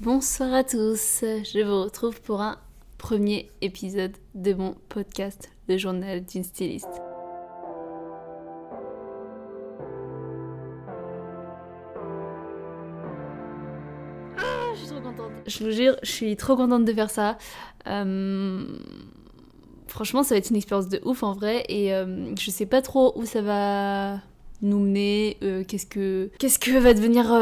Bonsoir à tous, je vous retrouve pour un premier épisode de mon podcast Le journal d'une styliste. Ah, je suis trop contente. Je vous jure, je suis trop contente de faire ça. Euh, franchement, ça va être une expérience de ouf en vrai et euh, je sais pas trop où ça va nous mener, euh, qu'est-ce que qu'est-ce que va devenir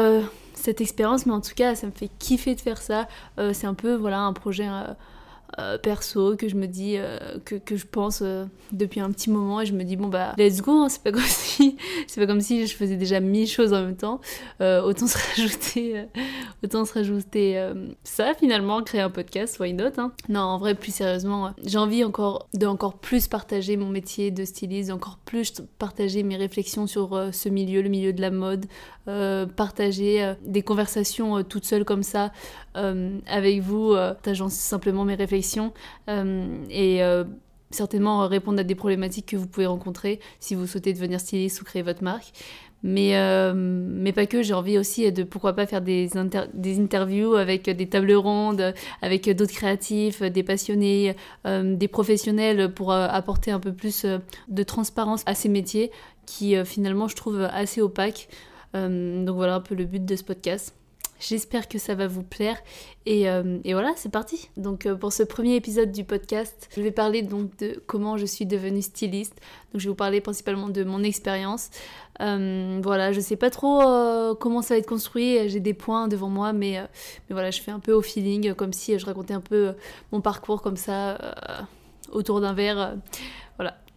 cette expérience, mais en tout cas, ça me fait kiffer de faire ça. c'est un peu voilà un projet euh, perso que je me dis euh, que, que, je pense euh, depuis un petit moment et je me dis bon bah let's go hein, c'est pas comme si c'est pas comme si je faisais déjà mille choses en même temps autant se rajouter autant se rajouter ça finalement créer un podcast why not hein. non en vrai plus sérieusement j'ai envie encore de encore plus partager mon métier de styliste encore plus partager mes réflexions sur ce milieu le milieu de la mode partager des conversations toutes seules comme ça avec vous partageant simplement mes réflexions euh, et euh, certainement répondre à des problématiques que vous pouvez rencontrer si vous souhaitez devenir styliste ou créer votre marque. Mais, euh, mais pas que, j'ai envie aussi de pourquoi pas faire des, des interviews avec des tables rondes, avec d'autres créatifs, des passionnés, des professionnels pour apporter un peu plus de transparence à ces métiers qui finalement je trouve assez opaques. donc voilà un peu le but de ce podcast. J'espère que ça va vous plaire. Et, euh, et voilà, c'est parti. Donc euh, pour ce premier épisode du podcast, je vais parler donc de comment je suis devenue styliste. Donc je vais vous parler principalement de mon expérience. Euh, voilà, je sais pas trop comment ça va être construit. J'ai des points devant moi, mais, mais voilà, je fais un peu au feeling, comme si je racontais un peu mon parcours comme ça autour d'un verre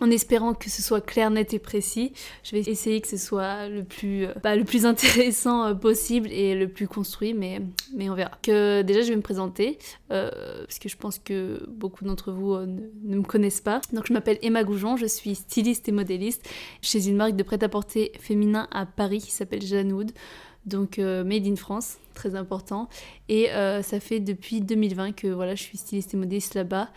en espérant que ce soit clair, net et précis. Je vais essayer que ce soit le plus, euh, bah, le plus intéressant euh, possible et le plus construit, mais, mais on verra. Que déjà, je vais me présenter, euh, parce que je pense que beaucoup d'entre vous ne, me connaissent pas. Donc, je m'appelle Emma Goujon, je suis styliste et modéliste chez une marque de prêt-à-porter féminin à Paris qui s'appelle Janoud donc Made in France, très important. Et ça fait depuis 2020 que voilà, je suis styliste et modéliste là-bas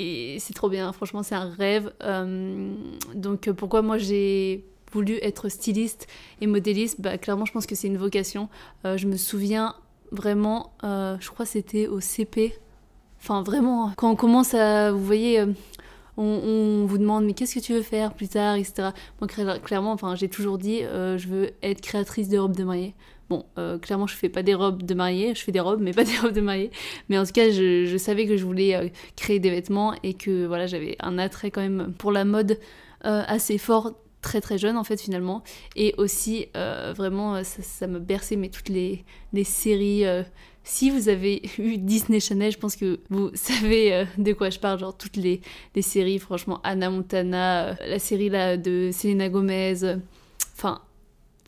et c'est trop bien, franchement c'est un rêve. Euh, donc pourquoi moi j'ai voulu être styliste et modéliste? Bah, Clairement je pense que c'est une vocation. Euh, je me souviens vraiment, euh, je crois c'était au CP. Enfin vraiment, quand on commence à, vous voyez, on, vous demande mais qu'est-ce que tu veux faire plus tard, etc. Moi clairement, enfin j'ai toujours dit je veux être créatrice de robes de mariée. Bon, euh, clairement, je fais pas des robes de mariée, je fais des robes, mais pas des robes de mariée. Mais en tout cas, je, savais que je voulais euh, créer des vêtements et que voilà, j'avais un attrait quand même pour la mode euh, assez fort très très jeune en fait finalement. Et aussi vraiment ça, me berçait mais toutes les, les séries si vous avez eu Disney Channel je pense que vous savez de quoi je parle. Genre toutes les, les séries franchement Anna Montana la série là de Selena Gomez enfin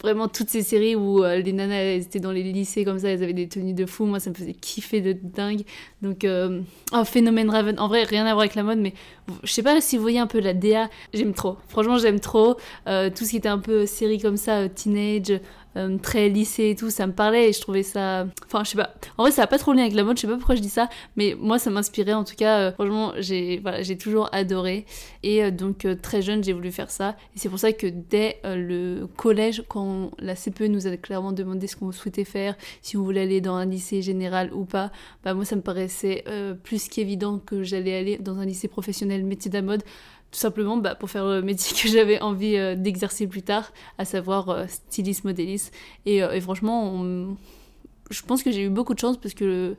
vraiment toutes ces séries où euh, les nanas étaient dans les lycées comme ça, elles avaient des tenues de fou, moi ça me faisait kiffer de dingue. Donc, euh, oh, Phénomène Raven, en vrai rien à voir avec la mode, mais je sais pas si vous voyez un peu la DA, j'aime trop. Franchement j'aime trop. Euh, tout ce qui était un peu série comme ça, teenage, euh, très lycée et tout, ça me parlait et je trouvais ça. Enfin, je sais pas. En vrai, ça a pas trop lien avec la mode, je sais pas pourquoi je dis ça, mais moi, ça m'inspirait en tout cas. Euh, franchement, j'ai voilà, toujours adoré. Et euh, donc, très jeune, j'ai voulu faire ça. Et c'est pour ça que dès le collège, quand la CPE nous a clairement demandé ce qu'on souhaitait faire, si on voulait aller dans un lycée général ou pas, bah moi, ça me paraissait plus qu'évident que j'allais aller dans un lycée professionnel métier de la mode tout simplement bah, pour faire le métier que j'avais envie euh, d'exercer plus tard, à savoir euh, styliste, modéliste. Euh, et franchement, je pense que j'ai eu beaucoup de chance parce que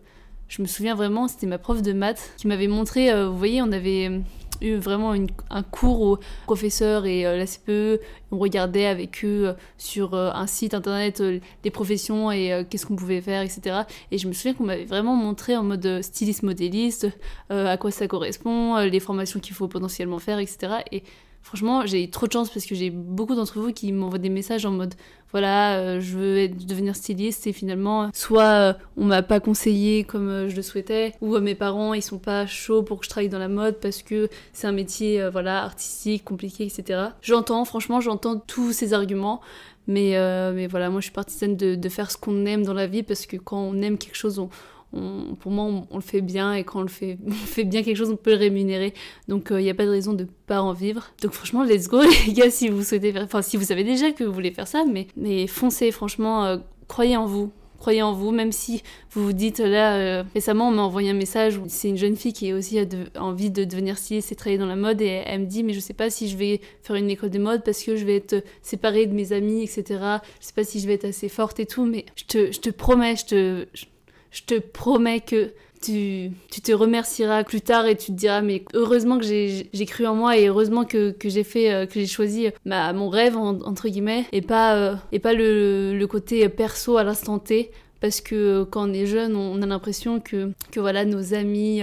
je me souviens vraiment, c'était ma prof de maths qui m'avait montré, vous voyez, on avait eu vraiment un cours au professeur et euh, la CPE. On regardait avec eux euh, sur euh, un site internet des professions et qu'est-ce qu'on pouvait faire, etc. Et je me souviens qu'on m'avait vraiment montré en mode styliste modéliste à quoi ça correspond, les formations qu'il faut potentiellement faire, etc. Et franchement, j'ai trop de chance parce que j'ai beaucoup d'entre vous qui m'envoient des messages en mode voilà, euh, je veux devenir styliste et finalement, soit euh, on m'a pas conseillé comme euh, je le souhaitais, ou mes parents ils sont pas chauds pour que je travaille dans la mode parce que c'est un métier voilà artistique, compliqué, etc. J'entends, franchement, j'entends tous ces arguments. Mais, mais voilà, moi je suis partisane de, de faire ce qu'on aime dans la vie parce que quand on aime quelque chose, on, pour moi, on, le fait bien et quand on le fait, fait bien quelque chose, on peut le rémunérer. Donc, il euh, n'y a pas de raison de pas en vivre. Donc, franchement, let's go, les gars, si vous souhaitez enfin, si vous savez déjà que vous voulez faire ça, mais, mais foncez, franchement, euh, croyez en vous. croyez en vous, même si vous vous dites là, euh, récemment on m'a envoyé un message où c'est une jeune fille qui a aussi envie de devenir styliste et travailler dans la mode et elle me dit mais je sais pas si je vais faire une école de mode parce que je vais être séparée de mes amis, etc. Je sais pas si je vais être assez forte et tout, mais je te, je te promets, je te, je te promets que tu, tu, te remercieras plus tard et tu te diras mais heureusement que j'ai cru en moi et heureusement que, que j'ai fait euh, que j'ai choisi ma, mon rêve entre guillemets et pas euh, et pas le, le, côté perso à l'instant T parce que quand on est jeune on, a l'impression que que voilà nos amis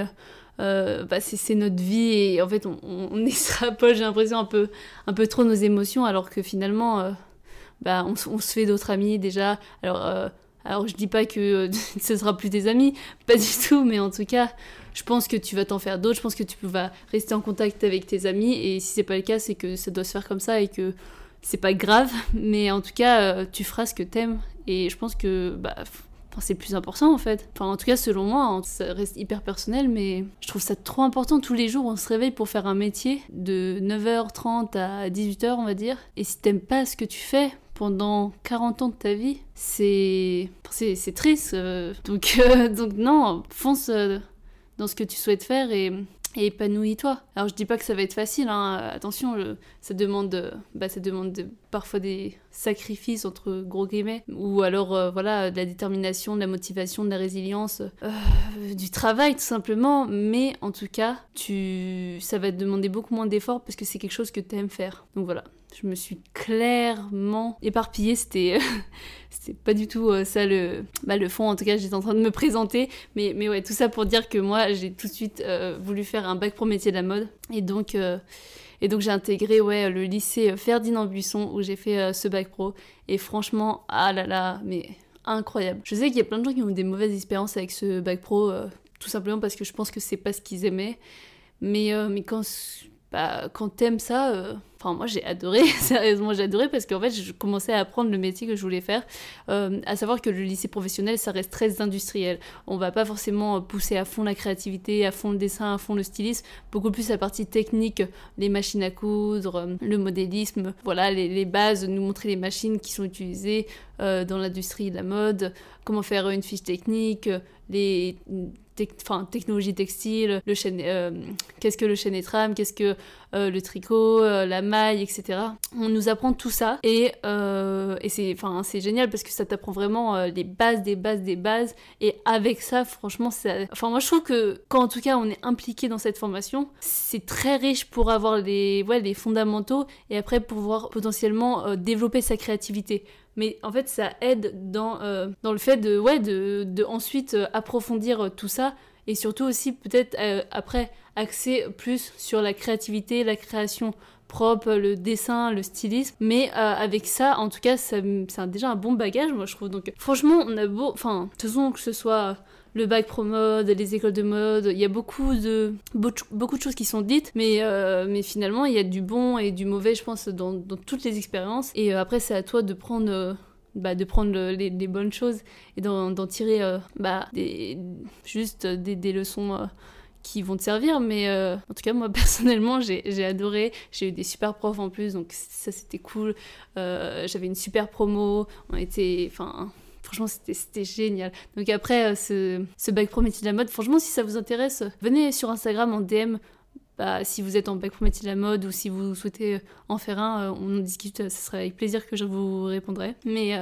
euh, bah, c'est notre vie et en fait on, on extrapole j'ai l'impression un peu un peu trop nos émotions alors que finalement euh, bah, on, on, se fait d'autres amis déjà. Alors alors je dis pas que euh, ce sera plus tes amis, pas du tout, mais en tout cas, je pense que tu vas t'en faire d'autres, je pense que tu vas rester en contact avec tes amis, et si c'est pas le cas, c'est que ça doit se faire comme ça et que c'est pas grave, mais en tout cas, euh, tu feras ce que t'aimes, et je pense que bah, c'est plus important en fait. Enfin, en tout cas, selon moi, hein, ça reste hyper personnel, mais je trouve ça trop important. Tous les jours, on se réveille pour faire un métier de 9h30 à 18h, on va dire. Et si t'aimes pas ce que tu fais, pendant 40 ans de ta vie, c'est c'est triste. Euh. donc euh, donc non, fonce euh, dans ce que tu souhaites faire et, épanouis-toi. Alors je dis pas que ça va être facile, hein. attention, ça demande, bah, ça demande parfois des sacrifices entre gros guillemets, ou alors voilà de la détermination, de la motivation, de la résilience, du travail tout simplement. Mais en tout cas, tu, ça va te demander beaucoup moins d'efforts parce que c'est quelque chose que tu aimes faire. Donc voilà, je me suis clairement éparpillée. C'était, c'était pas du tout euh, ça le, bah, le fond. En tout cas, j'étais en train de me présenter. Mais, mais ouais, tout ça pour dire que moi, j'ai tout de suite euh, voulu faire un bac pro métier de la mode. Et donc, euh, et donc j'ai intégré ouais, le lycée Ferdinand Buisson où j'ai fait ce bac pro. Et franchement, ah là là, mais incroyable. Je sais qu'il y a plein de gens qui ont eu des mauvaises expériences avec ce bac pro, tout simplement parce que je pense que c'est pas ce qu'ils aimaient. Mais, mais quand bah, quand t'aimes ça, enfin moi j'ai adoré, sérieusement j'ai adoré parce qu'en fait je commençais à apprendre le métier que je voulais faire, euh, à savoir que le lycée professionnel ça reste très industriel. On va pas forcément pousser à fond la créativité, à fond le dessin, à fond le stylisme, beaucoup plus la partie technique, les machines à coudre, le modélisme, voilà les, les bases, nous montrer les machines qui sont utilisées euh, dans l'industrie de la mode, comment faire une fiche technique, les enfin, technologie textile, le euh, qu'est-ce que le chêne et qu'est-ce que euh, le tricot, euh, la maille, etc. On nous apprend tout ça et, et c'est, enfin, c'est génial parce que ça t'apprend vraiment les bases des bases des bases et avec ça, franchement, ça... enfin, moi je trouve que quand en tout cas on est impliqué dans cette formation, c'est très riche pour avoir les, ouais, les fondamentaux et après pouvoir potentiellement développer sa créativité mais en fait ça aide dans, euh, dans le fait de, ouais, de, de ensuite euh, approfondir euh, tout ça et surtout aussi peut-être après axer plus sur la créativité, la création propre, le dessin, le stylisme. Mais avec ça, en tout cas, c'est déjà un bon bagage, moi je trouve. Donc franchement, on a beau, enfin, de toute façon que ce soit le bac pro mode, les écoles de mode, il y a beaucoup de, beaucoup de choses qui sont dites, mais, euh, mais finalement il y a du bon et du mauvais, je pense, dans, toutes les expériences. Et euh, après, c'est à toi de prendre. Euh, bah, de prendre les, bonnes choses et d'en tirer bah, des, juste des, des leçons qui vont te servir. Mais en tout cas, moi personnellement, j'ai adoré. J'ai eu des super profs en plus, donc ça c'était cool. J'avais une super promo. On était, enfin, Franchement, c'était génial. Donc après, euh, ce, ce bac pro métier de la mode, franchement, si ça vous intéresse, venez sur Instagram en DM. Bah, si vous êtes en bac pro métier de la mode ou si vous souhaitez euh, en faire un, euh, on discute, ce serait avec plaisir que je vous répondrai. Mais,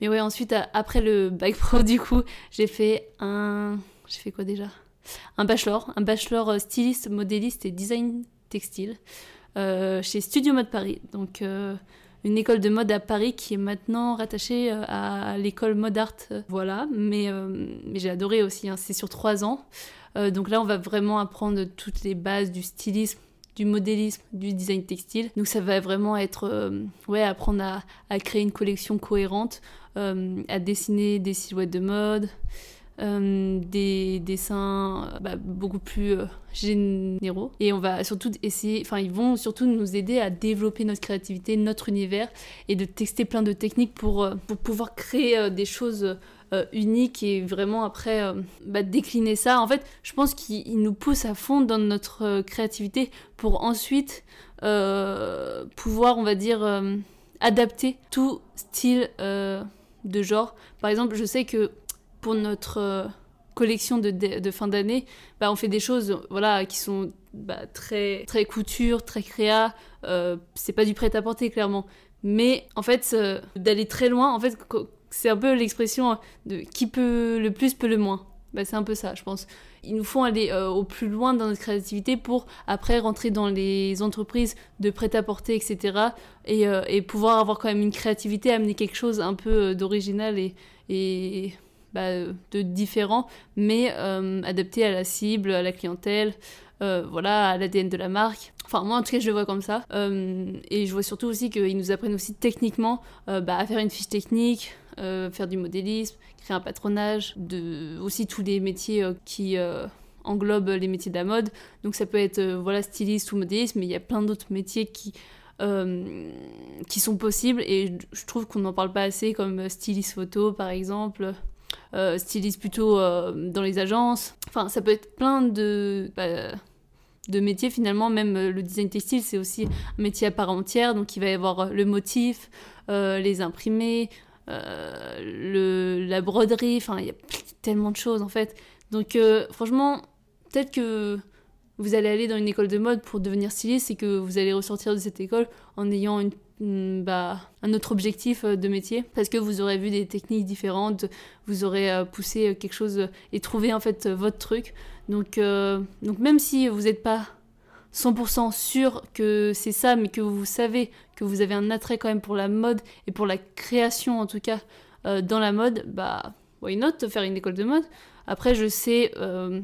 mais ouais, ensuite, après le bac pro, du coup, j'ai fait un... J'ai fait quoi déjà? Un bachelor, un bachelor styliste, modéliste et design textile chez Studio Mode Paris. Donc une école de mode à Paris qui est maintenant rattachée euh, à l'école Mode Art. Voilà, mais, euh, mais j'ai adoré aussi, hein. c'est sur trois ans. Euh, donc là, on va vraiment apprendre toutes les bases du stylisme, du modélisme, du design textile. Donc ça va vraiment être, ouais, apprendre à, créer une collection cohérente, à dessiner des silhouettes de mode, euh, des dessins euh, bah, beaucoup plus euh, généraux. Et on va surtout essayer, enfin, ils vont surtout nous aider à développer notre créativité, notre univers et de tester plein de techniques pour, pour pouvoir créer des choses uniques et vraiment après bah, décliner ça. En fait, je pense qu'ils nous poussent à fond dans notre créativité pour ensuite pouvoir, on va dire, adapter tout style de genre. Par exemple, je sais que pour notre collection de, fin d'année, bah, on fait des choses voilà, qui sont bah, très, très couture, très créa. c'est pas du prêt-à-porter, clairement. Mais en fait, d'aller très loin, en fait, c'est un peu l'expression de qui peut le plus peut le moins. Bah, c'est un peu ça, je pense. Il nous faut aller euh, au plus loin dans notre créativité pour après rentrer dans les entreprises de prêt-à-porter, etc. Euh, et, pouvoir avoir quand même une créativité, amener quelque chose un peu euh, d'original et bah, de différent, mais adapté à la cible, à la clientèle, voilà, à l'ADN de la marque. Enfin, moi en tout cas, je le vois comme ça. et je vois surtout aussi qu'ils nous apprennent aussi techniquement bah, à faire une fiche technique, faire du modélisme, créer un patronage, aussi tous les métiers euh, qui euh, englobent les métiers de la mode. Donc ça peut être euh, voilà styliste ou modéliste, mais il y a plein d'autres métiers qui qui sont possibles et je trouve qu'on n'en parle pas assez comme styliste photo par exemple. Styliste plutôt dans les agences. Enfin, ça peut être plein de, bah, de métiers finalement. Même le design textile, c'est aussi un métier à part entière. Donc il va y avoir le motif, les imprimés, euh, le, la broderie, enfin, il y a tellement de choses en fait. Donc, euh, franchement, peut-être que vous allez aller dans une école de mode pour devenir styliste et que vous allez ressortir de cette école en ayant une, bah, un autre objectif euh, de métier parce que vous aurez vu des techniques différentes, vous aurez poussé quelque chose et trouvé en fait votre truc. Donc, même si vous n'êtes pas 100% sûr que c'est ça, mais que vous savez que vous avez un attrait quand même pour la mode et pour la création en tout cas euh, dans la mode, bah why not faire une école de mode? Après, je sais euh,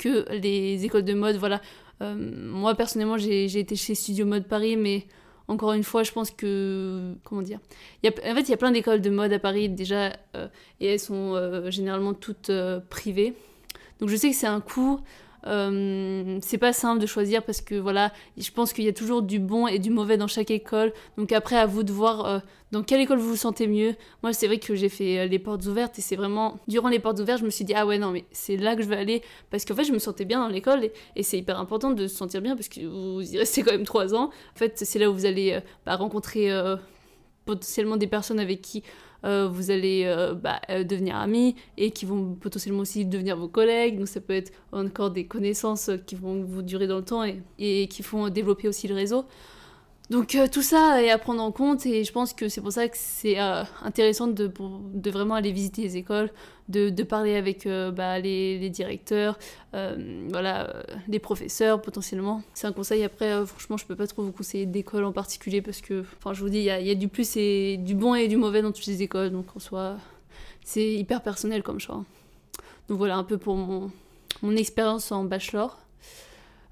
que les écoles de mode, voilà, euh, moi personnellement j'ai été chez Studio Mode Paris, mais encore une fois, je pense que. Comment dire y a, En fait, il y a plein d'écoles de mode à Paris déjà, et elles sont généralement toutes privées. Donc je sais que c'est un coût. Euh, c'est pas simple de choisir parce que voilà, je pense qu'il y a toujours du bon et du mauvais dans chaque école. Donc après, à vous de voir euh, dans quelle école vous vous sentez mieux. Moi, c'est vrai que j'ai fait euh, les portes ouvertes et c'est vraiment durant les portes ouvertes, je me suis dit ah ouais non mais c'est là que je vais aller parce qu'en fait je me sentais bien dans l'école et, c'est hyper important de se sentir bien parce que vous y restez quand même trois ans. En fait, c'est là où vous allez bah, rencontrer potentiellement des personnes avec qui euh, vous allez euh, bah, euh, devenir amis et qui vont potentiellement aussi devenir vos collègues. Donc ça peut être encore des connaissances qui vont vous durer dans le temps et, et qui font développer aussi le réseau. Donc tout ça est à prendre en compte et je pense que c'est pour ça que c'est intéressant de, vraiment aller visiter les écoles, de, parler avec bah, les, directeurs, voilà, les professeurs potentiellement. C'est un conseil après, franchement je peux pas trop vous conseiller d'école en particulier parce que, enfin je vous dis, il y a, y a, du plus et du bon et du mauvais dans toutes les écoles, donc en soi c'est hyper personnel comme choix. Donc voilà un peu pour mon, mon expérience en bachelor.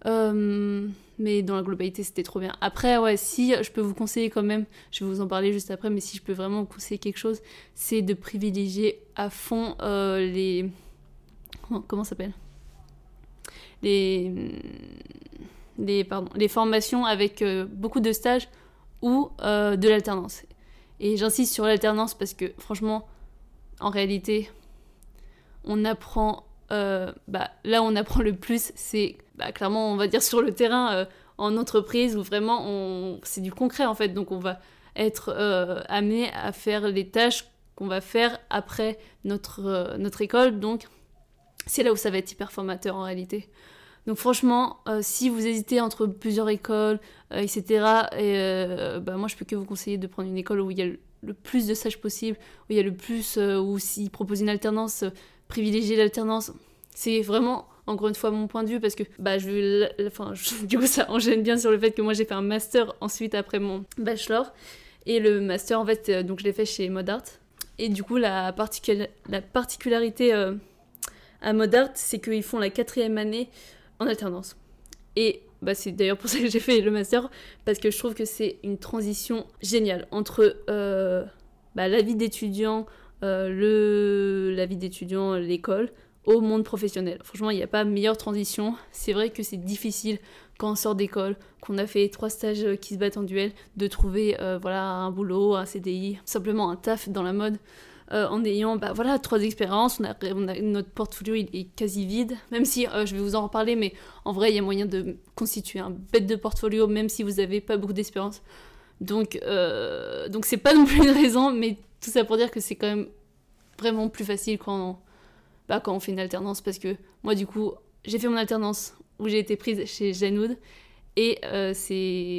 Euh, mais dans la globalité, c'était trop bien. Après, ouais, si je peux vous conseiller quand même, je vais vous en parler juste après, mais si je peux vraiment vous conseiller quelque chose, c'est de privilégier à fond euh, les. Comment ça les... les, pardon, les formations avec euh, beaucoup de stages ou de l'alternance. Et j'insiste sur l'alternance parce que franchement, en réalité, on apprend. Bah, là, on apprend le plus, c'est bah, clairement, on va dire sur le terrain euh, en entreprise où vraiment c'est du concret en fait. Donc on va être euh, amené à faire les tâches qu'on va faire après notre, euh, notre école. Donc c'est là où ça va être hyper formateur en réalité. Donc franchement, si vous hésitez entre plusieurs écoles, etc., et, bah, moi je peux que vous conseiller de prendre une école où il y a le, plus de stages possible, où il y a le plus, où s'ils proposent une alternance, privilégier l'alternance. C'est vraiment encore une fois mon point de vue parce que bah je enfin du coup ça enchaîne bien sur le fait que moi j'ai fait un master ensuite après mon bachelor. Et le master en fait euh, donc je l'ai fait chez Modart. Et du coup la, la particularité euh, à Modart c'est qu'ils font la quatrième année en alternance. Et bah, c'est d'ailleurs pour ça que j'ai fait le master parce que je trouve que c'est une transition géniale entre euh, bah, la vie d'étudiant le la vie d'étudiant l'école au monde professionnel. Franchement, il n'y a pas meilleure transition. C'est vrai que c'est difficile quand on sort d'école, qu'on a fait trois stages qui se battent en duel, de trouver euh, voilà un boulot, un CDI, simplement un taf dans la mode. Euh, en ayant bah, voilà, trois expériences, on a, notre portfolio il est quasi vide, même si euh, je vais vous en reparler, mais en vrai il y a moyen de constituer un bête de portfolio même si vous n'avez pas beaucoup d'expérience. Donc donc c'est pas non plus une raison, mais tout ça pour dire que c'est quand même vraiment plus facile quand, bah, quand on fait une alternance parce que moi du coup j'ai fait mon alternance où j'ai été prise chez Genoud et euh,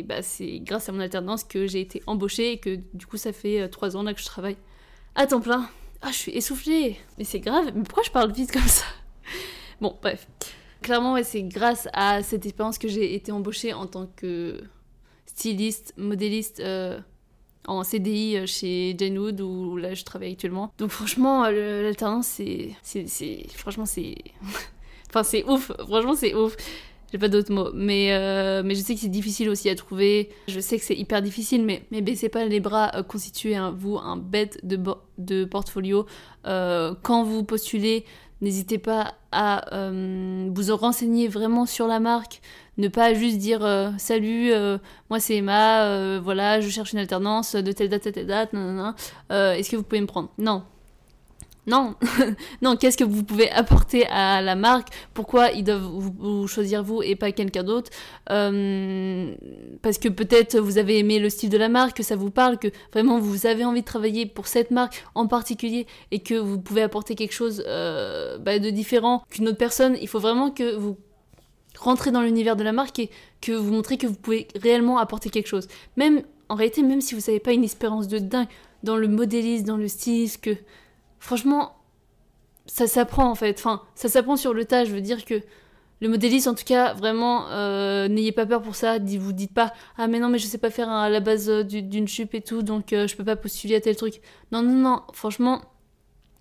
bah, c'est grâce à mon alternance que j'ai été embauchée et que du coup ça fait euh, trois ans là que je travaille à temps plein. Ah je suis essoufflée mais c'est grave mais pourquoi je parle vite comme ça? Bon bref. Clairement ouais, c'est grâce à cette expérience que j'ai été embauchée en tant que styliste, modéliste euh, en CDI euh, chez Jane Wood où là je travaille actuellement. Donc franchement, euh, l'alternance c'est. Franchement c'est. enfin c'est ouf, franchement c'est ouf. J'ai pas d'autres mots. Mais, mais je sais que c'est difficile aussi à trouver. Je sais que c'est hyper difficile, mais, mais baissez pas les bras. constituez un, vous un bête de, de portfolio. quand vous postulez, n'hésitez pas à vous renseigner vraiment sur la marque ne pas juste dire euh, salut, euh, moi c'est Emma, euh, voilà, je cherche une alternance de telle date à telle date, est-ce que vous pouvez me prendre? Non. Non, non, qu'est-ce que vous pouvez apporter à la marque? Pourquoi ils doivent vous, choisir vous et pas quelqu'un d'autre? Parce que peut-être vous avez aimé le style de la marque, que ça vous parle, que vraiment vous avez envie de travailler pour cette marque en particulier et que vous pouvez apporter quelque chose bah, de différent qu'une autre personne. Il faut vraiment que vous rentrer dans l'univers de la marque et que vous montrez que vous pouvez réellement apporter quelque chose. Même, en réalité, même si vous n'avez pas une expérience de dingue dans le modélisme, dans le stylisme, que franchement, ça s'apprend en fait. Enfin, ça s'apprend sur le tas. Je veux dire que le modélisme, en tout cas, vraiment, euh, n'ayez pas peur pour ça. Vous dites pas, ah mais non, mais je sais pas faire à la base euh, d'une jupe et tout, donc euh, je peux pas postuler à tel truc. Non, non, non, franchement.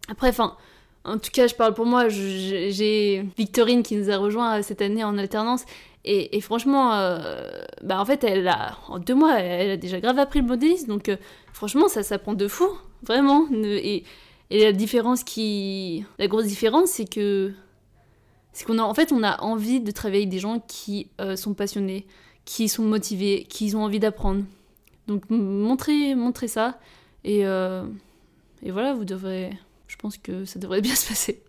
Après, enfin, en tout cas, je parle pour moi. J'ai Victorine qui nous a rejoint euh, cette année en alternance. Et, franchement, euh, bah en fait, elle a, en deux mois, elle a déjà grave appris le modélisme. Donc, euh, franchement, ça s'apprend de fou. Vraiment. Et, la différence qui. La grosse différence, c'est que. C'est qu'on a, en fait, on a envie de travailler avec des gens qui sont passionnés, qui sont motivés, qui ont envie d'apprendre. Donc, montrez, montrez ça. Et voilà, vous devrez je pense que ça devrait bien se passer.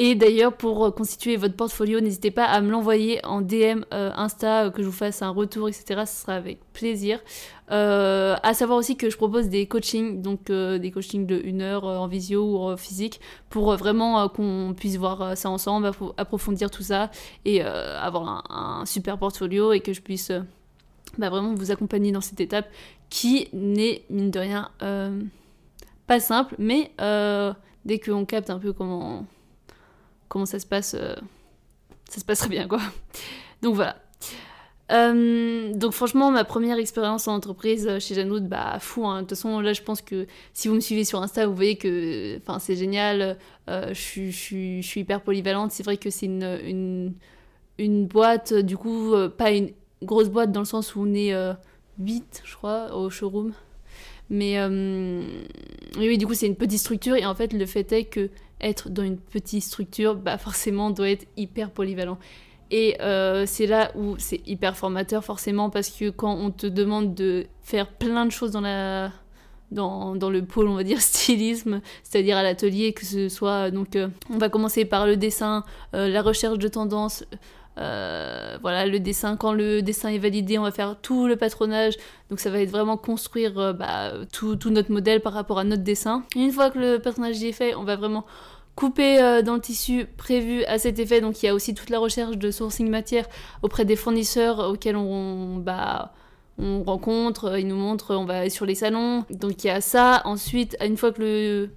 Et d'ailleurs, pour constituer votre portfolio, n'hésitez pas à me l'envoyer en DM euh, Insta, euh, que je vous fasse un retour, etc. Ce sera avec plaisir. Euh, à savoir aussi que je propose des coachings, donc des coachings de 1 heure en visio ou en physique, pour vraiment qu'on puisse voir ça ensemble, approfondir tout ça et avoir un, super portfolio et que je puisse bah, vraiment vous accompagner dans cette étape qui n'est, mine de rien, pas simple, mais euh, dès qu'on capte un peu comment, comment ça se passe, euh, ça se passe très bien, quoi. Donc voilà. Euh, donc franchement, ma première expérience en entreprise chez Janoud, bah fou. Hein. De toute façon, là, je pense que si vous me suivez sur Insta, vous voyez que, c'est génial. je, je, suis, hyper polyvalente. C'est vrai que c'est une, une, une, boîte, du coup, pas une grosse boîte dans le sens où on est 8, je crois, au showroom. Mais euh, oui, du coup, c'est une petite structure et en fait, le fait est que être dans une petite structure, bah forcément, doit être hyper polyvalent. Et euh, c'est là où c'est hyper formateur, forcément, parce que quand on te demande de faire plein de choses dans la dans, dans, le pôle, on va dire, stylisme, c'est-à-dire à, l'atelier, que ce soit, donc, euh, on va commencer par le dessin, la recherche de tendances, euh, voilà, le dessin, quand le dessin est validé, on va faire tout le patronage. Donc ça va être vraiment construire euh, bah, tout, tout, notre modèle par rapport à notre dessin. une fois que le patronage est fait, on va vraiment couper euh, dans le tissu prévu à cet effet. Donc il y a aussi toute la recherche de sourcing matière auprès des fournisseurs auxquels on, bah, on rencontre, ils nous montrent, on va sur les salons. Donc il y a ça. Ensuite, une fois que le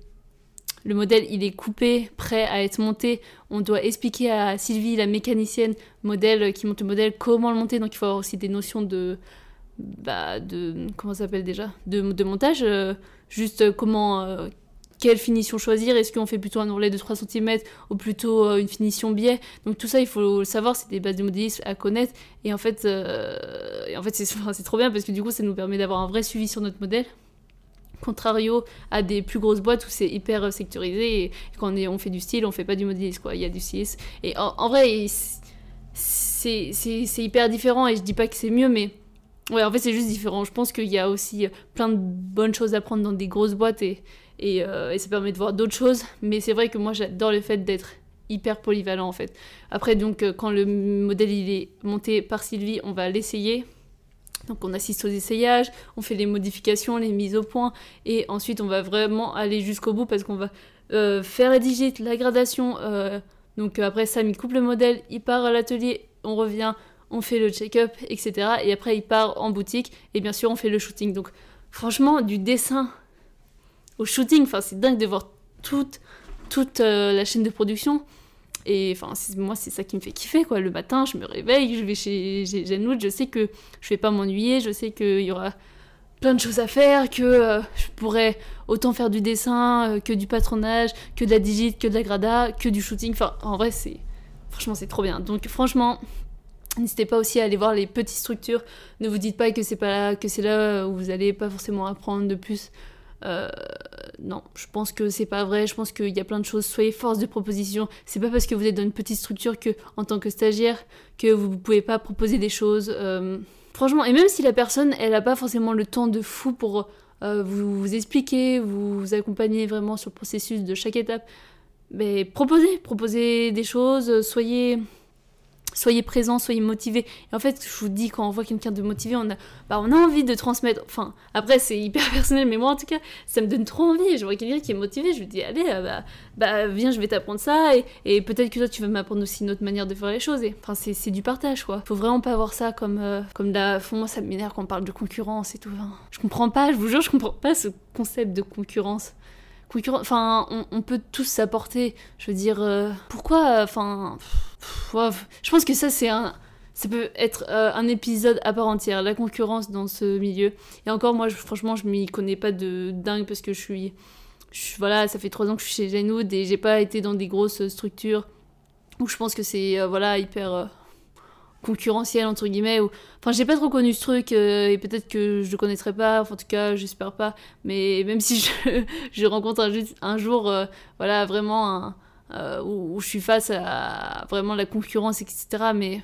le modèle il est coupé, prêt à être monté. On doit expliquer à Sylvie, la mécanicienne modèle qui monte le modèle, comment le monter. Donc il faut avoir aussi des notions de, bah, de comment s'appelle déjà, de, montage. Euh, juste comment, euh, quelle finition choisir. Est-ce qu'on fait plutôt un ourlet de 3 cm ou plutôt euh, une finition biais? Donc tout ça il faut le savoir. C'est des bases de modélisme à connaître. Et en fait, en fait c'est trop bien parce que du coup ça nous permet d'avoir un vrai suivi sur notre modèle contrario à des plus grosses boîtes où c'est hyper euh, sectorisé et quand on, fait du style, on fait pas du modélisme. Il y a du stylisme. Et en, vrai, c'est hyper différent et je dis pas que c'est mieux, mais ouais, en fait, c'est juste différent. Je pense qu'il y a aussi plein de bonnes choses à prendre dans des grosses boîtes et, euh, et ça permet de voir d'autres choses. Mais c'est vrai que moi, j'adore le fait d'être hyper polyvalent en fait. Après, donc, euh, quand le modèle il est monté par Sylvie, on va l'essayer Donc on assiste aux essayages, on fait les modifications, les mises au point, et ensuite on va vraiment aller jusqu'au bout parce qu'on va euh, faire la digite, la gradation. Euh, donc après Sam il coupe le modèle, il part à l'atelier, on revient, on fait le check-up, etc. Et après il part en boutique, et bien sûr on fait le shooting. Donc franchement du dessin au shooting, c'est dingue de voir toute, toute euh, la chaîne de production. Et enfin, moi, c'est ça qui me fait kiffer, quoi. Le matin, je me réveille, je vais chez Janout, je sais que je vais pas m'ennuyer, je sais qu'il y aura plein de choses à faire, que euh, je pourrais autant faire du dessin, euh, que du patronage, que de la digite, que de la grada, que du shooting. Enfin, en vrai, c'est. Franchement, c'est trop bien. Donc, franchement. N'hésitez pas aussi à aller voir les petites structures. Ne vous dites pas que c'est pas là, que c'est là où vous allez pas forcément apprendre de plus. Euh, non, je pense que c'est pas vrai. Je pense qu'il y a plein de choses. Soyez force de proposition. C'est pas parce que vous êtes dans une petite structure que, en tant que stagiaire, que vous pouvez pas proposer des choses. Euh, franchement, et même si la personne, elle a pas forcément le temps de fou pour euh, vous, expliquer, vous, accompagner vraiment sur le processus de chaque étape, mais proposez, proposez des choses. Soyez soyez présents, soyez motivés. Et en fait, je vous dis, quand on voit quelqu'un de motivé, on a, bah, on a envie de transmettre. Enfin, après, c'est hyper personnel, mais moi, en tout cas, ça me donne trop envie. Je vois quelqu'un qui est motivé, je lui dis, allez, euh, bah, bah viens, je vais t'apprendre ça. Et, peut-être que toi, tu vas m'apprendre aussi une autre manière de faire les choses. Enfin, c'est du partage, quoi. Faut vraiment pas voir ça comme, euh, comme la... Moi, ça m'énerve quand on parle de concurrence et tout. je comprends pas, je vous jure, je comprends pas ce concept de concurrence. Enfin, on, peut tous s'apporter. Je veux dire, euh, pourquoi Enfin, je pense que ça, c'est un. Ça peut être euh, un épisode à part entière, la concurrence dans ce milieu. Et encore, moi, franchement, je m'y connais pas de dingue parce que je suis. voilà, ça fait trois ans que je suis chez Genoud et j'ai pas été dans des grosses structures où je pense que c'est euh, voilà hyper concurrentiel entre guillemets ou enfin j'ai pas trop connu ce truc euh, et peut-être que je le connaîtrais pas en tout cas j'espère pas mais même si je, rencontre un, jour euh, voilà vraiment euh, où, je suis face à vraiment la concurrence etc mais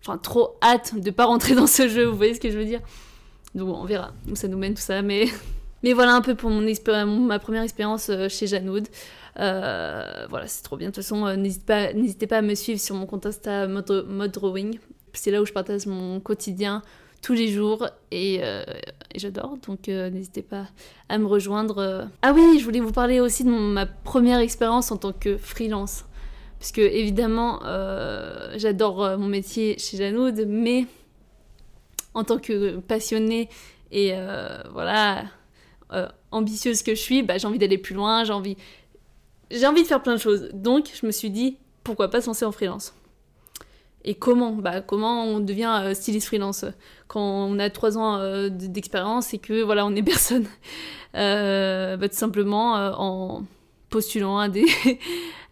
enfin trop hâte de pas rentrer dans ce jeu vous voyez ce que je veux dire? Donc on verra où ça nous mène tout ça mais mais voilà un peu pour mon, ma première expérience chez Janoud voilà, c'est trop bien. De toute façon, euh, n'hésitez pas, n'hésitez pas à me suivre sur mon compte Insta Mode, Drawing. C'est là où je partage mon quotidien tous les jours et, euh, j'adore. Donc n'hésitez pas à me rejoindre. Ah oui, je voulais vous parler aussi de ma première expérience en tant que freelance. Parce que évidemment, j'adore mon métier chez Janoud, mais en tant que passionnée et voilà ambitieuse que je suis, bah, j'ai envie d'aller plus loin, j'ai envie j'ai envie de faire plein de choses. Donc, je me suis dit, pourquoi pas se lancer en freelance? Et comment? Bah, Comment on devient euh, styliste freelance? Quand on a trois ans euh, d'expérience et que voilà, on est personne euh, bah, Tout simplement en postulant à des,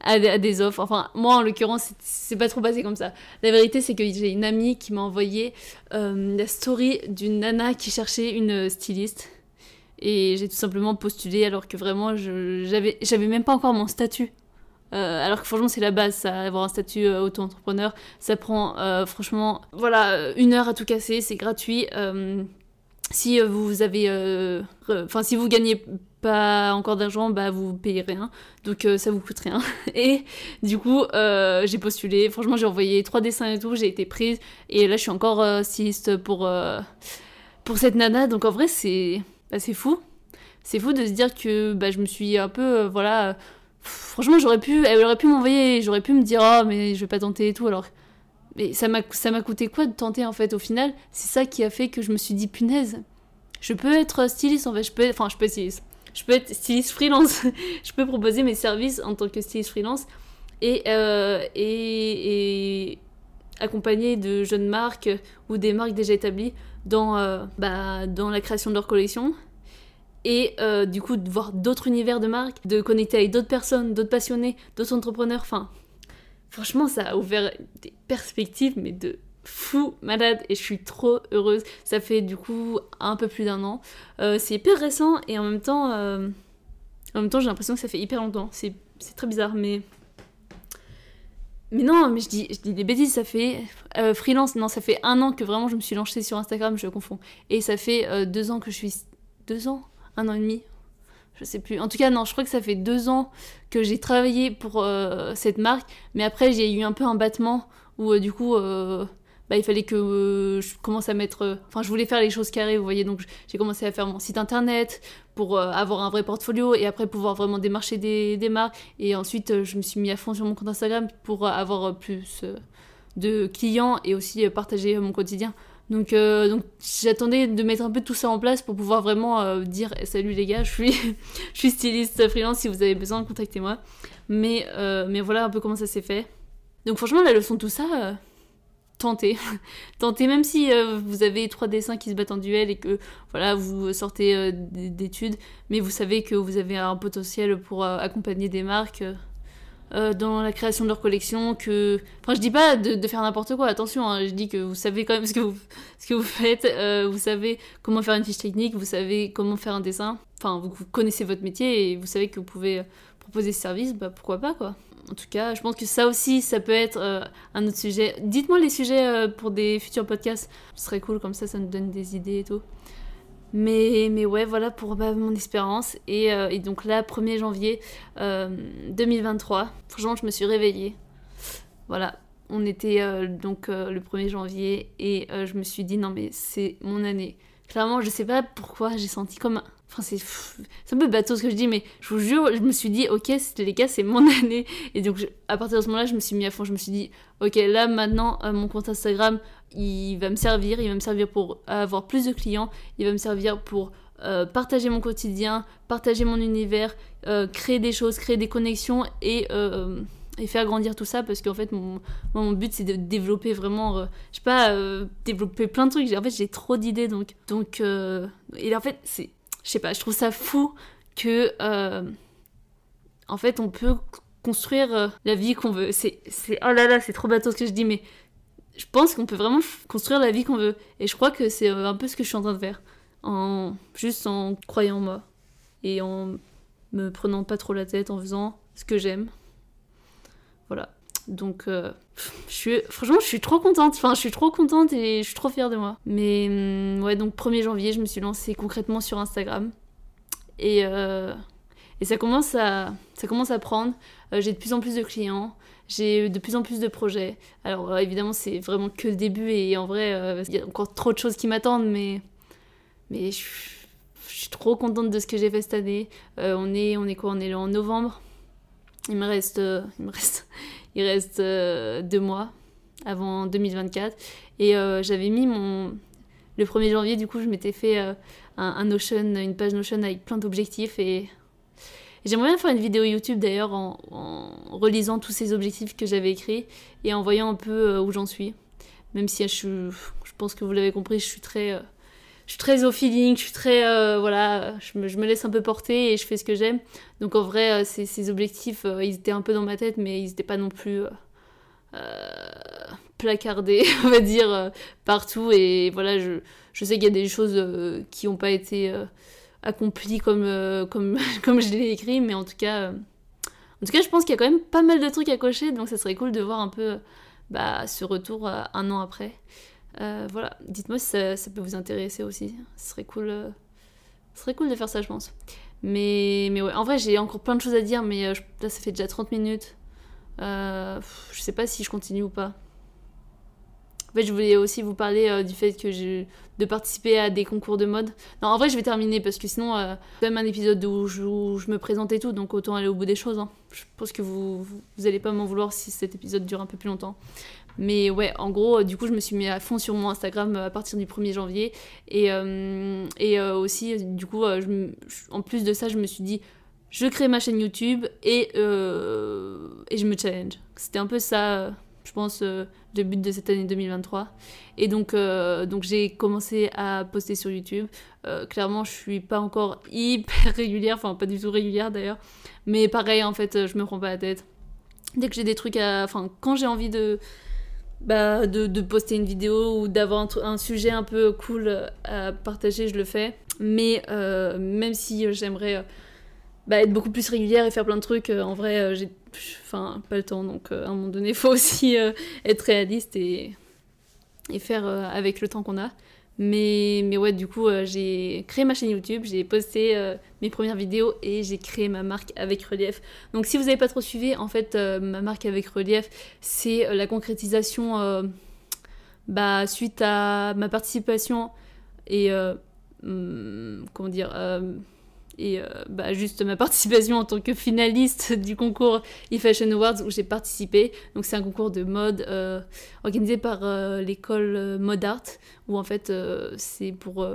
à des, offres. Enfin, moi en l'occurrence, c'est pas trop passé comme ça. La vérité, c'est que j'ai une amie qui m'a envoyé la story d'une nana qui cherchait une styliste et j'ai tout simplement postulé alors que vraiment, j'avais même pas encore mon statut. Euh, alors que franchement, c'est la base, ça, avoir un statut euh, auto-entrepreneur. Ça prend euh, franchement, voilà, une heure à tout casser, c'est gratuit. si vous avez, enfin, si vous gagnez pas encore d'argent, bah vous payez rien, donc ça vous coûte rien. Et du coup, j'ai postulé. Franchement, j'ai envoyé trois dessins et tout, j'ai été prise. Et là, je suis encore styliste pour pour cette nana. Donc en vrai, c'est bah, c'est fou. C'est fou de se dire que bah, je me suis un peu, euh, voilà, franchement, j'aurais pu, elle aurait pu m'envoyer, j'aurais pu me dire, oh, mais je vais pas tenter et tout, alors. Mais ça m'a, coûté quoi de tenter en fait au final? C'est ça qui a fait que je me suis dit, punaise, je peux être styliste en fait, je peux enfin, je peux styliste. Je peux être styliste freelance, je peux proposer mes services en tant que styliste freelance et, euh, et, et accompagner de jeunes marques ou des marques déjà établies dans, euh, bah, dans la création de leur collection. Et euh, du coup, de voir d'autres univers de marques, de connecter avec d'autres personnes, d'autres passionnés, d'autres entrepreneurs. Enfin, franchement, ça a ouvert des perspectives, mais de fou malade et je suis trop heureuse. Ça fait du coup un peu plus d'un an. Euh, c'est hyper récent et en même temps, en même temps j'ai l'impression que ça fait hyper longtemps. C'est très bizarre, mais mais non, mais je dis, je dis des bêtises, ça fait euh, freelance, non, ça fait un an que vraiment je me suis lancée sur Instagram, je confonds. Et ça fait euh, deux ans que je suis... Deux ans? Un an et demi? Je sais plus. En tout cas, non, je crois que ça fait deux ans que j'ai travaillé pour euh, cette marque, mais après j'ai eu un peu un battement où du coup, bah, il fallait que je commence à mettre. Enfin, je voulais faire les choses carrées, vous voyez. Donc, j'ai commencé à faire mon site internet pour avoir un vrai portfolio et après pouvoir vraiment démarcher des, des marques. Et ensuite, je me suis mis à fond sur mon compte Instagram pour avoir plus de clients et aussi partager mon quotidien. Donc, euh, donc j'attendais de mettre un peu tout ça en place pour pouvoir vraiment euh, dire salut les gars, je suis, je suis styliste freelance, si vous avez besoin, contactez-moi. Mais, euh, mais voilà un peu comment ça s'est fait. Donc franchement, la leçon de tout ça, tentez. même si vous avez trois dessins qui se battent en duel et que voilà, vous sortez d'études, mais vous savez que vous avez un potentiel pour accompagner des marques. Euh, dans la création de leur collection que enfin je dis pas de, faire n'importe quoi attention hein, je dis que vous savez quand même ce que vous ce que vous faites euh, vous savez comment faire une fiche technique vous savez comment faire un dessin enfin vous, connaissez votre métier et vous savez que vous pouvez euh, proposer ce service bah pourquoi pas quoi en tout cas, je pense que ça aussi, ça peut être un autre sujet. Dites-moi les sujets pour des futurs podcasts. Ce serait cool, comme ça, ça nous donne des idées et tout. Mais, mais ouais, voilà pour bah, mon expérience. Et, euh, et, donc là, 1er janvier 2023, euh, franchement, je me suis réveillée. Voilà, on était euh, donc le 1er janvier et je me suis dit, non mais c'est mon année. Clairement, je sais pas pourquoi j'ai senti comme Enfin, c'est, un peu bateau ce que je dis, mais je vous jure, je me suis dit, ok, les gars, c'est mon année. Et donc, à partir de ce moment-là, je me suis mis à fond. Je me suis dit, ok, là, maintenant, mon compte Instagram, il va me servir, il va me servir pour avoir plus de clients, il va me servir pour euh, partager mon quotidien, partager mon univers, euh, créer des choses, créer des connexions et, euh, et faire grandir tout ça parce qu'en fait mon, but c'est de développer vraiment, je sais pas, développer plein de trucs. En fait j'ai trop d'idées donc donc et en fait c'est, je sais pas, je trouve ça fou que en fait on peut construire la vie qu'on veut. C'est, oh là là c'est trop bateau ce que je dis mais je pense qu'on peut vraiment construire la vie qu'on veut. Et je crois que c'est euh, un peu ce que je suis en train de faire. En, juste en croyant en moi. Et en me prenant pas trop la tête, en faisant ce que j'aime. Voilà. Donc, euh, je suis, franchement, je suis trop contente. Enfin, je suis trop contente et je suis trop fière de moi. Mais hum, ouais, donc 1er janvier, je me suis lancée concrètement sur Instagram. Et, euh, et ça, commence à, ça commence à prendre. J'ai de plus en plus de clients. J'ai de plus en plus de projets. Alors euh, évidemment, c'est vraiment que le début et en vrai, euh, il y a encore trop de choses qui m'attendent, mais, mais je, suis trop contente de ce que j'ai fait cette année. Euh, on, est, on est quoi? On est en novembre. Il me reste, il me reste, il reste deux mois avant 2024. Et j'avais mis mon... Le 1er janvier, du coup, je m'étais fait un, Notion, une page Notion avec plein d'objectifs et J'aimerais bien faire une vidéo YouTube d'ailleurs en, relisant tous ces objectifs que j'avais écrits et en voyant un peu euh, où j'en suis. Même si je, je pense que vous l'avez compris, je suis très, euh, je suis très au feeling, je suis très, euh, voilà, je me, laisse un peu porter et je fais ce que j'aime. Donc en vrai, ces, ces, objectifs, ils étaient un peu dans ma tête, mais ils n'étaient pas non plus placardés, on va dire, partout. Et voilà, je, je sais qu'il y a des choses qui n'ont pas été accompli comme, euh, comme, comme je l'ai écrit, mais en tout cas, euh, en tout cas, je pense qu'il y a quand même pas mal de trucs à cocher, donc ça serait cool de voir un peu bah, ce retour euh, un an après. Voilà, dites-moi si ça, peut vous intéresser aussi. Ce serait cool, ce serait cool de faire ça, je pense. Mais, mais ouais, en vrai, j'ai encore plein de choses à dire, mais là, ça fait déjà 30 minutes. je sais pas si je continue ou pas. En fait, je voulais aussi vous parler euh, du fait que je de participer à des concours de mode. Non, en vrai, je vais terminer parce que sinon, euh, même un épisode où je, me présentais tout, donc autant aller au bout des choses. Hein. Je pense que vous, vous, allez pas m'en vouloir si cet épisode dure un peu plus longtemps. Mais ouais, en gros, du coup, je me suis mis à fond sur mon Instagram euh, à partir du 1er janvier. Et, euh, et aussi, du coup, en plus de ça, je me suis dit, je crée ma chaîne YouTube et, et je me challenge. C'était un peu ça je pense, euh, le but de cette année 2023. Et donc, euh, donc j'ai commencé à poster sur YouTube. Euh, clairement, je suis pas encore hyper régulière, enfin pas du tout régulière d'ailleurs. Mais pareil, en fait, je me prends pas la tête. Dès que j'ai des trucs à... Enfin, quand j'ai envie de... Bah, de, poster une vidéo ou d'avoir un, sujet un peu cool à partager, je le fais. Mais même si j'aimerais bah, être beaucoup plus régulière et faire plein de trucs, en vrai, j'ai enfin, pas le temps. Donc, euh, à un moment donné, il faut aussi euh, être réaliste et, et faire euh, avec le temps qu'on a. Mais, mais ouais, du coup, j'ai créé ma chaîne YouTube, j'ai posté mes premières vidéos et j'ai créé ma marque avec relief. Donc, si vous n'avez pas trop suivi, en fait, ma marque avec relief, c'est la concrétisation bah, suite à ma participation et hum, comment dire et bah, juste ma participation en tant que finaliste du concours e-Fashion Awards où j'ai participé. Donc c'est un concours de mode organisé par l'école Mode Art où en fait c'est pour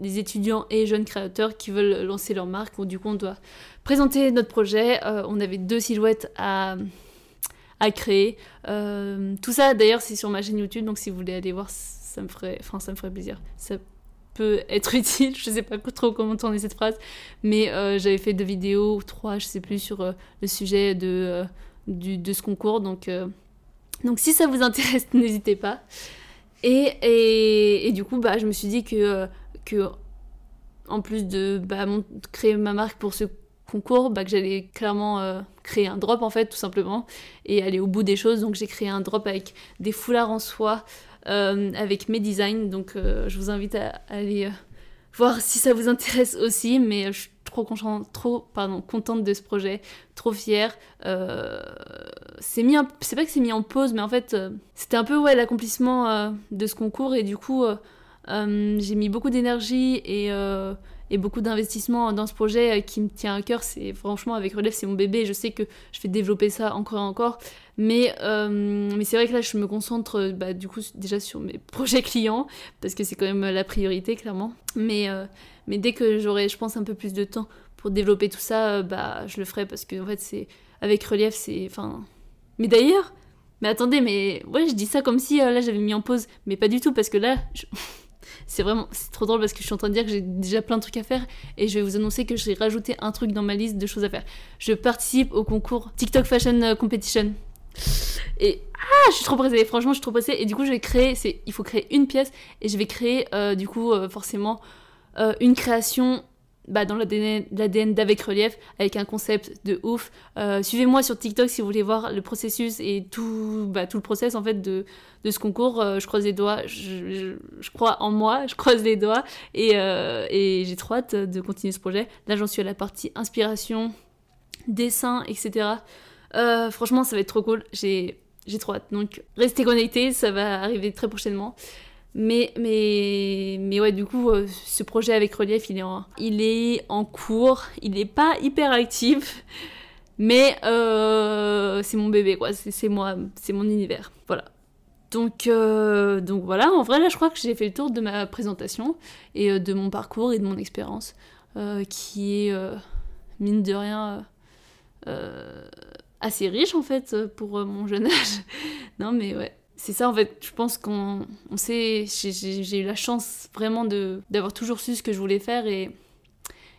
des étudiants et jeunes créateurs qui veulent lancer leur marque. Où, du coup, on doit présenter notre projet. Euh, on avait deux silhouettes à, à créer. Euh, tout ça, d'ailleurs, c'est sur ma chaîne YouTube. Donc, si vous voulez aller voir, ça me ferait, enfin, ça me ferait plaisir. Être utile. Je sais pas trop comment tourner cette phrase, mais euh, j'avais fait deux vidéos, trois, je sais plus, sur le sujet de, du, de ce concours. Donc, donc, si ça vous intéresse, n'hésitez pas. Et, et, du coup, bah, je me suis dit que que en plus de bah, créer ma marque pour ce concours, bah, que j'allais clairement euh, créer un drop en fait tout simplement et aller au bout des choses. Donc j'ai créé un drop avec des foulards en soie, euh, avec mes designs. Donc euh, je vous invite à, aller voir si ça vous intéresse aussi. Mais je suis trop, contente de ce projet, trop fière. c'est pas que c'est mis en pause, mais en fait c'était un peu ouais l'accomplissement de ce concours et du coup euh, j'ai mis beaucoup d'énergie et, euh, beaucoup d'investissement dans ce projet euh, qui me tient à cœur. C'est franchement avec Relève, c'est mon bébé. Je sais que je vais développer ça encore et encore. Mais, mais c'est vrai que là, je me concentre bah, du coup déjà sur mes projets clients parce que c'est quand même la priorité, clairement. Mais, mais dès que j'aurai, je pense, un peu plus de temps pour développer tout ça, bah, je le ferai parce que en fait, c'est avec Relief, c'est. Enfin. Mais d'ailleurs, mais attendez, mais ouais, je dis ça comme si là j'avais mis en pause, mais pas du tout parce que là, c'est vraiment c'est trop drôle parce que je suis en train de dire que j'ai déjà plein de trucs à faire et je vais vous annoncer que j'ai rajouté un truc dans ma liste de choses à faire. Je participe au concours TikTok Fashion euh, Competition. Et ah, je suis trop pressée, franchement, je suis trop pressée. Et du coup, je vais créer, il faut créer une pièce et je vais créer, euh, du coup, euh, forcément, une création bah, dans l'ADN d'Avec Relief avec un concept de ouf. Euh, suivez-moi sur TikTok si vous voulez voir le processus et tout, bah, tout le process en fait de, de ce concours. Euh, je croise les doigts, je, crois en moi, je croise les doigts et, euh, et j'ai trop hâte de continuer ce projet. Là j'en suis à la partie inspiration, dessin, etc. franchement ça va être trop cool, j'ai trop hâte. Donc restez connectés, ça va arriver très prochainement. Mais, mais, mais ouais, du coup, euh, ce projet avec Relief, il est en, cours. Il n'est pas hyper actif. Mais euh, c'est mon bébé, quoi. C'est moi, c'est mon univers. Voilà. Donc, euh, donc voilà, en vrai, là, je crois que j'ai fait le tour de ma présentation et de mon parcours et de mon expérience, qui est, mine de rien, assez riche, en fait, pour mon jeune âge. non, mais ouais c'est ça en fait, je pense qu'on on sait, j'ai eu la chance vraiment d'avoir toujours su ce que je voulais faire et,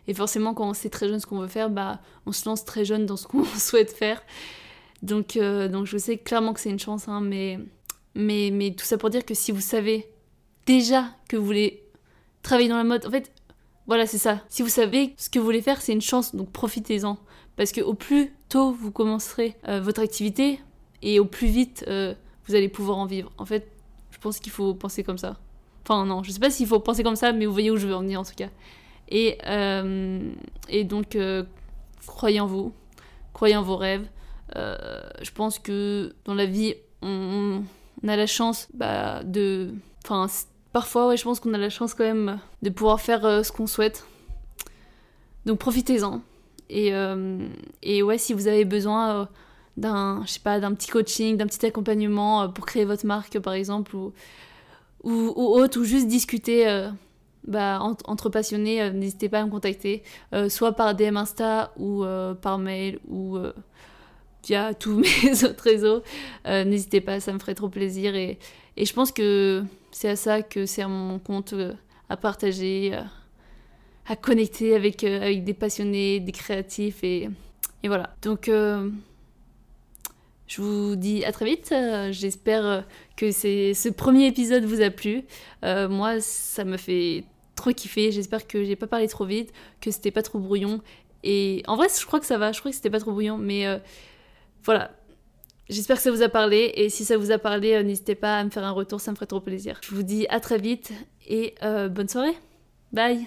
et forcément quand on sait très jeune ce qu'on veut faire, bah on se lance très jeune dans ce qu'on souhaite faire. Donc, euh, donc je sais clairement que c'est une chance, hein, mais, mais, mais tout ça pour dire que si vous savez déjà que vous voulez travailler dans la mode, en fait, voilà, c'est ça. Si vous savez ce que vous voulez faire, c'est une chance, donc profitez-en. Parce que au plus tôt vous commencerez euh, votre activité, et au plus vite euh, vous allez pouvoir en vivre. En fait, je pense qu'il faut penser comme ça. Enfin, non, je sais pas s'il faut penser comme ça, mais vous voyez où je veux en venir en tout cas. Et, euh, et donc, croyez en vous, croyez en vos rêves. Je pense que dans la vie, on, a la chance bah, de. Enfin, parfois, ouais, je pense qu'on a la chance quand même de pouvoir faire ce qu'on souhaite. Donc, profitez-en. Et, et ouais, si vous avez besoin d'un, je sais pas, d'un petit coaching, d'un petit accompagnement euh, pour créer votre marque, par exemple, ou, autre, ou juste discuter euh, bah, entre, passionnés, euh, n'hésitez pas à me contacter, soit par DM Insta ou par mail ou via tous mes autres réseaux. n'hésitez pas, ça me ferait trop plaisir. Et, et je pense que c'est à ça que sert mon compte, à partager, connecter avec, avec des passionnés, des créatifs. Et, et voilà. Donc je vous dis à très vite. Euh, j'espère euh, que ce premier épisode vous a plu. Euh, moi, ça me fait trop kiffer. J'espère que j'ai pas parlé trop vite, que c'était pas trop brouillon. Et en vrai, je crois que ça va. Je crois que c'était pas trop brouillon. Mais voilà. J'espère que ça vous a parlé. Et si ça vous a parlé, n'hésitez pas à me faire un retour. Ça me ferait trop plaisir. Je vous dis à très vite et bonne soirée. Bye